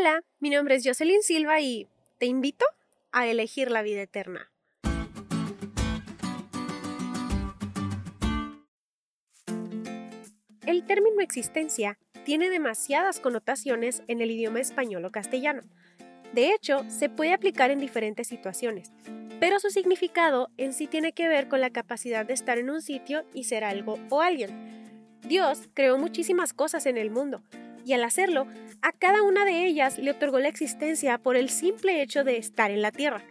Hola, mi nombre es Jocelyn Silva y te invito a elegir la vida eterna. El término existencia tiene demasiadas connotaciones en el idioma español o castellano. De hecho, se puede aplicar en diferentes situaciones, pero su significado en sí tiene que ver con la capacidad de estar en un sitio y ser algo o alguien. Dios creó muchísimas cosas en el mundo, y al hacerlo, a cada una de ellas le otorgó la existencia por el simple hecho de estar en la tierra.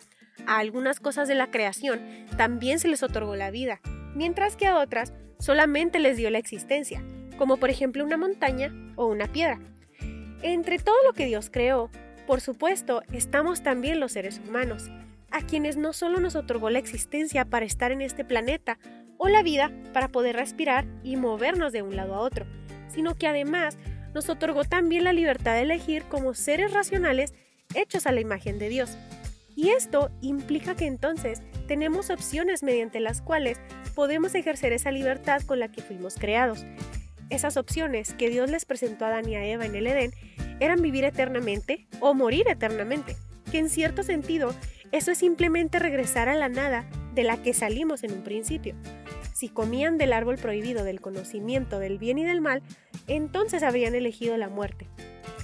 A algunas cosas de la creación también se les otorgó la vida, mientras que a otras solamente les dio la existencia, como por ejemplo una montaña o una piedra. Entre todo lo que Dios creó, por supuesto, estamos también los seres humanos, a quienes no solo nos otorgó la existencia para estar en este planeta, o la vida para poder respirar y movernos de un lado a otro, sino que además nos otorgó también la libertad de elegir como seres racionales hechos a la imagen de Dios. Y esto implica que entonces tenemos opciones mediante las cuales podemos ejercer esa libertad con la que fuimos creados. Esas opciones que Dios les presentó a Adán y a Eva en el Edén eran vivir eternamente o morir eternamente, que en cierto sentido eso es simplemente regresar a la nada de la que salimos en un principio. Si comían del árbol prohibido del conocimiento del bien y del mal, entonces habrían elegido la muerte.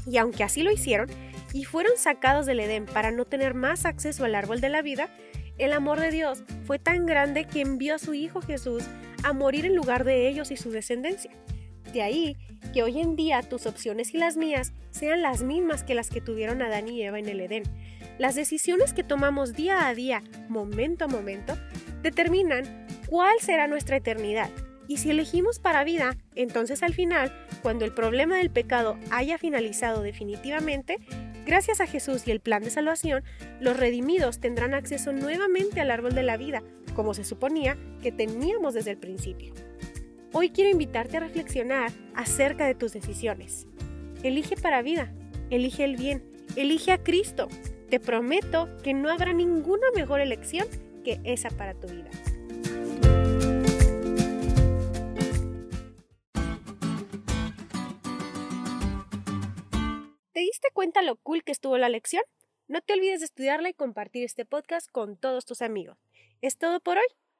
Y aunque así lo hicieron, y fueron sacados del Edén para no tener más acceso al árbol de la vida, el amor de Dios fue tan grande que envió a su Hijo Jesús a morir en lugar de ellos y su descendencia. De ahí que hoy en día tus opciones y las mías sean las mismas que las que tuvieron Adán y Eva en el Edén. Las decisiones que tomamos día a día, momento a momento, determinan cuál será nuestra eternidad. Y si elegimos para vida, entonces al final, cuando el problema del pecado haya finalizado definitivamente, gracias a Jesús y el plan de salvación, los redimidos tendrán acceso nuevamente al árbol de la vida, como se suponía que teníamos desde el principio. Hoy quiero invitarte a reflexionar acerca de tus decisiones. Elige para vida, elige el bien, elige a Cristo. Te prometo que no habrá ninguna mejor elección que esa para tu vida. ¿Te diste cuenta lo cool que estuvo la lección? No te olvides de estudiarla y compartir este podcast con todos tus amigos. Es todo por hoy,